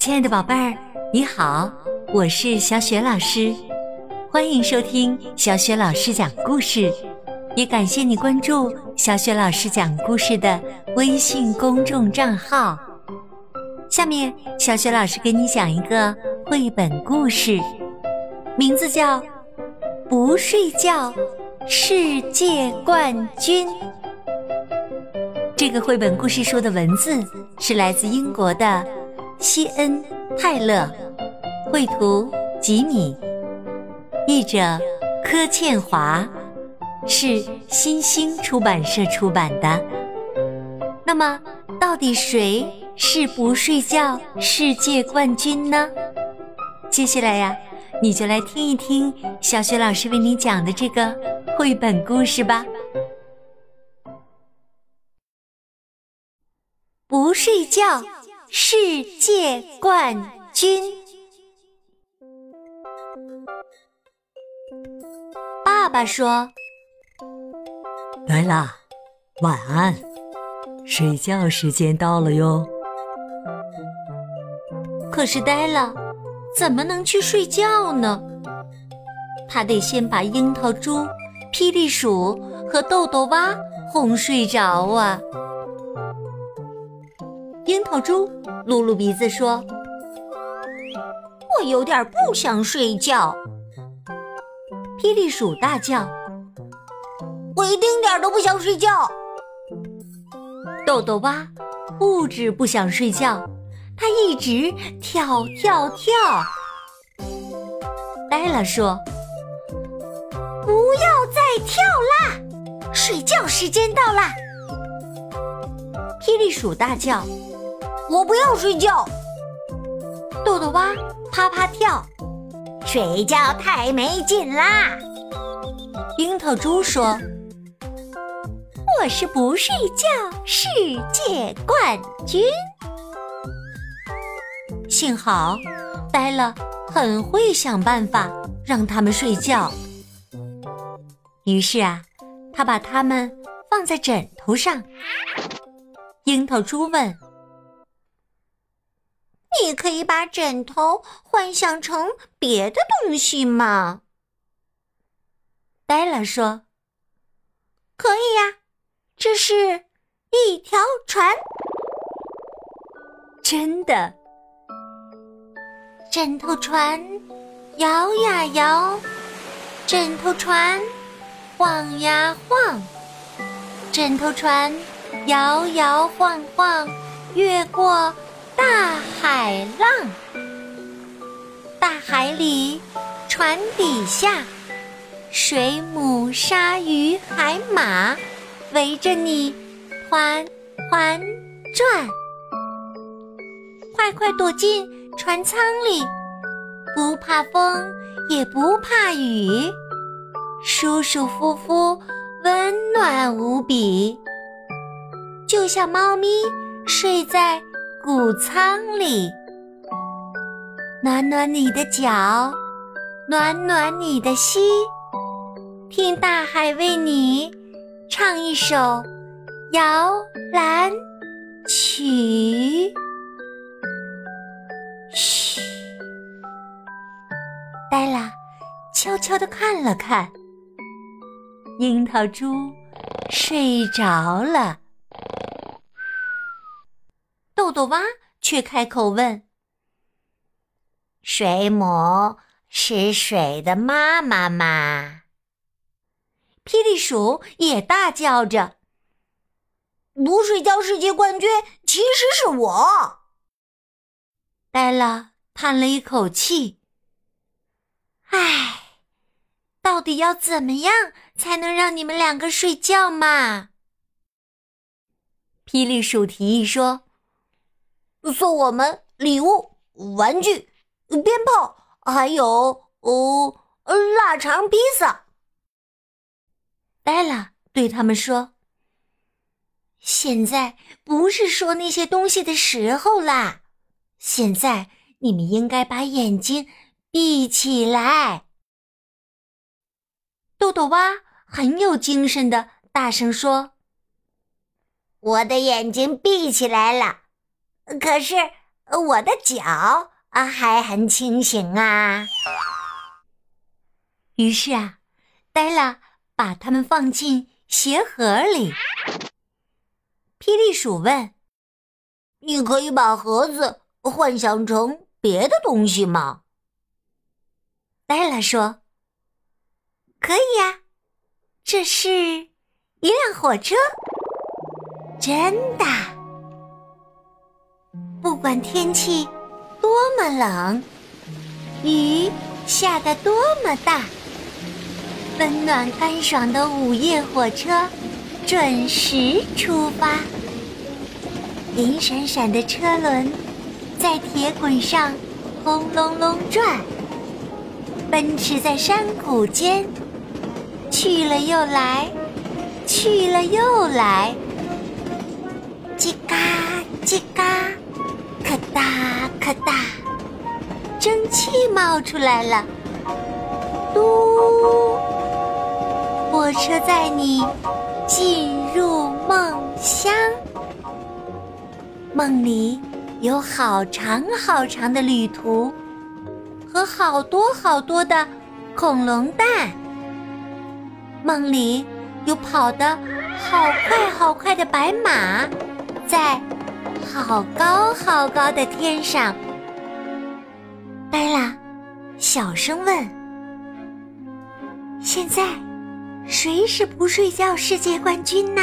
亲爱的宝贝儿，你好，我是小雪老师，欢迎收听小雪老师讲故事，也感谢你关注小雪老师讲故事的微信公众账号。下面，小雪老师给你讲一个绘本故事，名字叫《不睡觉世界冠军》。这个绘本故事书的文字是来自英国的西恩·泰勒，绘图吉米，译者柯倩华，是新星出版社出版的。那么，到底谁是不睡觉世界冠军呢？接下来呀，你就来听一听小雪老师为你讲的这个绘本故事吧。不睡觉，世界冠军。爸爸说：“来啦，晚安，睡觉时间到了哟。”可是呆了，怎么能去睡觉呢？他得先把樱桃猪、霹雳鼠和豆豆蛙哄睡着啊。樱桃猪撸撸鼻子说：“我有点不想睡觉。”霹雳鼠大叫：“我一丁点儿都不想睡觉。”豆豆蛙不止不想睡觉，它一直跳跳跳。呆了说：“不要再跳啦，睡觉时间到啦！”霹雳鼠大叫。我不要睡觉，豆豆蛙啪啪跳，睡觉太没劲啦。樱桃猪说：“我是不睡觉世界冠军。”幸好呆了很会想办法让他们睡觉，于是啊，他把它们放在枕头上。樱桃猪问。你可以把枕头幻想成别的东西吗？呆了说：“可以呀，这是一条船。”真的，枕头船摇呀摇，枕头船晃呀晃，枕头船摇摇晃晃，越过。大海浪，大海里，船底下，水母、鲨鱼、海马围着你团团转。快快躲进船舱里，不怕风，也不怕雨，舒舒服服，温暖无比，就像猫咪睡在。谷仓里，暖暖你的脚，暖暖你的心，听大海为你唱一首摇篮曲。嘘，呆了，悄悄地看了看，樱桃猪睡着了。豆豆蛙却开口问：“水母是水的妈妈吗？”霹雳鼠也大叫着：“不睡觉世界冠军其实是我。”呆了，叹了一口气：“唉，到底要怎么样才能让你们两个睡觉嘛？”霹雳鼠提议说。送我们礼物、玩具、鞭炮，还有哦，腊肠披萨。呆了，对他们说：“现在不是说那些东西的时候啦，现在你们应该把眼睛闭起来。”豆豆蛙很有精神的大声说：“我的眼睛闭起来了。”可是，我的脚啊还很清醒啊。于是啊，黛拉把它们放进鞋盒里。霹雳鼠问：“你可以把盒子幻想成别的东西吗？”黛拉说：“可以呀，这是一辆火车，真的。不管天气多么冷，雨下得多么大，温暖干爽的午夜火车准时出发。银闪闪的车轮在铁轨上轰隆隆转。”奔驰在山谷间，去了又来，去了又来，叽嘎叽嘎，可哒可哒，蒸汽冒出来了。嘟，火车载你进入梦乡，梦里有好长好长的旅途。和好多好多的恐龙蛋，梦里有跑得好快好快的白马，在好高好高的天上。黛拉小声问：“现在谁是不睡觉世界冠军呢？”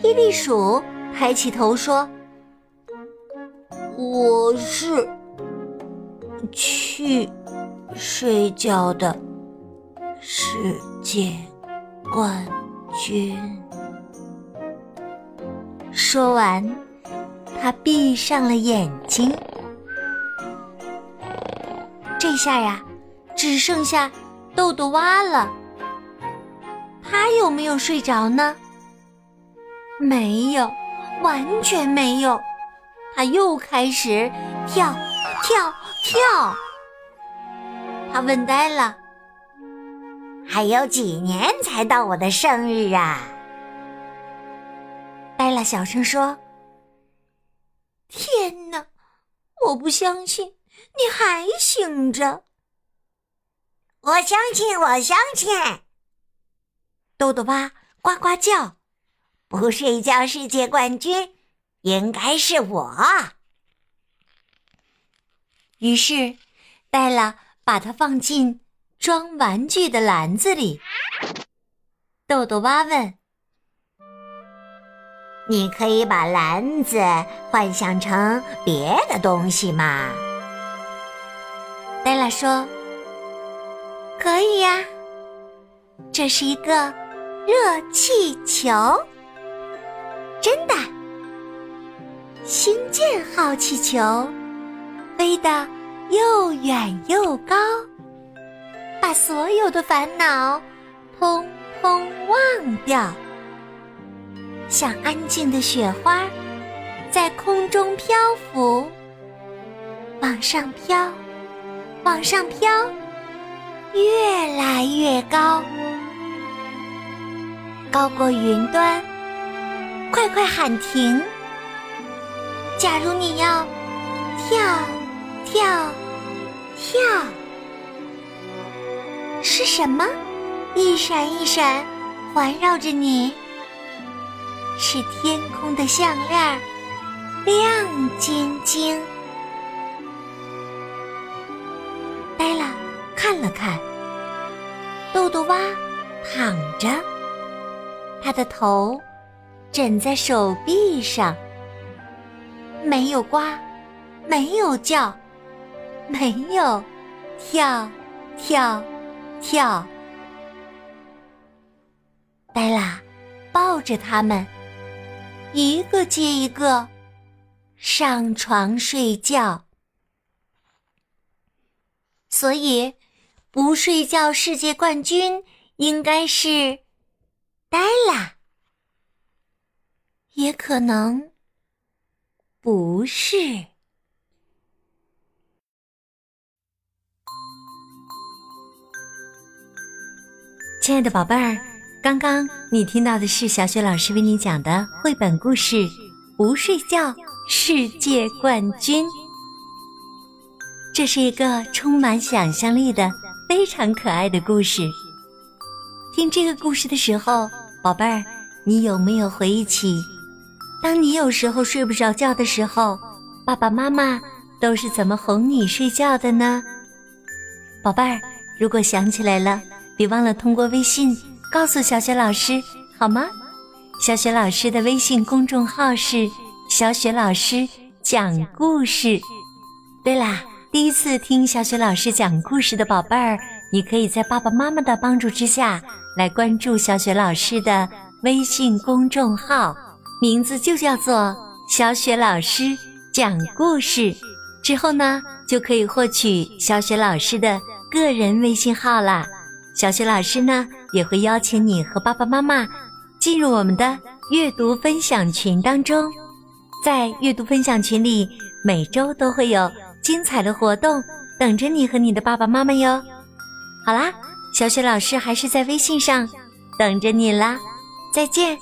霹雳鼠抬起头说：“我是。”去睡觉的世界冠军。说完，他闭上了眼睛。这下呀，只剩下豆豆蛙了。他有没有睡着呢？没有，完全没有。他又开始跳跳。跳，他问呆了：“还有几年才到我的生日啊？”呆了小声说：“天哪，我不相信你还醒着。”我相信，我相信。豆豆蛙呱呱叫：“不睡觉世界冠军应该是我。”于是，黛拉把它放进装玩具的篮子里。豆豆蛙问：“你可以把篮子幻想成别的东西吗？”黛拉说：“可以呀，这是一个热气球，真的，星舰号气球。”飞得又远又高，把所有的烦恼通通忘掉，像安静的雪花，在空中漂浮，往上飘，往上飘，越来越高，高过云端。快快喊停！假如你要跳。跳，跳，是什么？一闪一闪，环绕着你，是天空的项链，亮晶晶。呆了，看了看，豆豆蛙躺着，他的头枕在手臂上，没有呱，没有叫。没有，跳，跳，跳。黛拉抱着他们，一个接一个上床睡觉。所以，不睡觉世界冠军应该是黛拉，也可能不是。亲爱的宝贝儿，刚刚你听到的是小雪老师为你讲的绘本故事《不睡觉世界冠军。这是一个充满想象力的非常可爱的故事。听这个故事的时候，宝贝儿，你有没有回忆起，当你有时候睡不着觉的时候，爸爸妈妈都是怎么哄你睡觉的呢？宝贝儿，如果想起来了，别忘了通过微信告诉小雪老师，好吗？小雪老师的微信公众号是“小雪老师讲故事”。对啦。第一次听小雪老师讲故事的宝贝儿，你可以在爸爸妈妈的帮助之下来关注小雪老师的微信公众号，名字就叫做“小雪老师讲故事”。之后呢，就可以获取小雪老师的个人微信号啦。小雪老师呢，也会邀请你和爸爸妈妈进入我们的阅读分享群当中，在阅读分享群里，每周都会有。精彩的活动等着你和你的爸爸妈妈哟！好啦，小雪老师还是在微信上等着你啦，再见。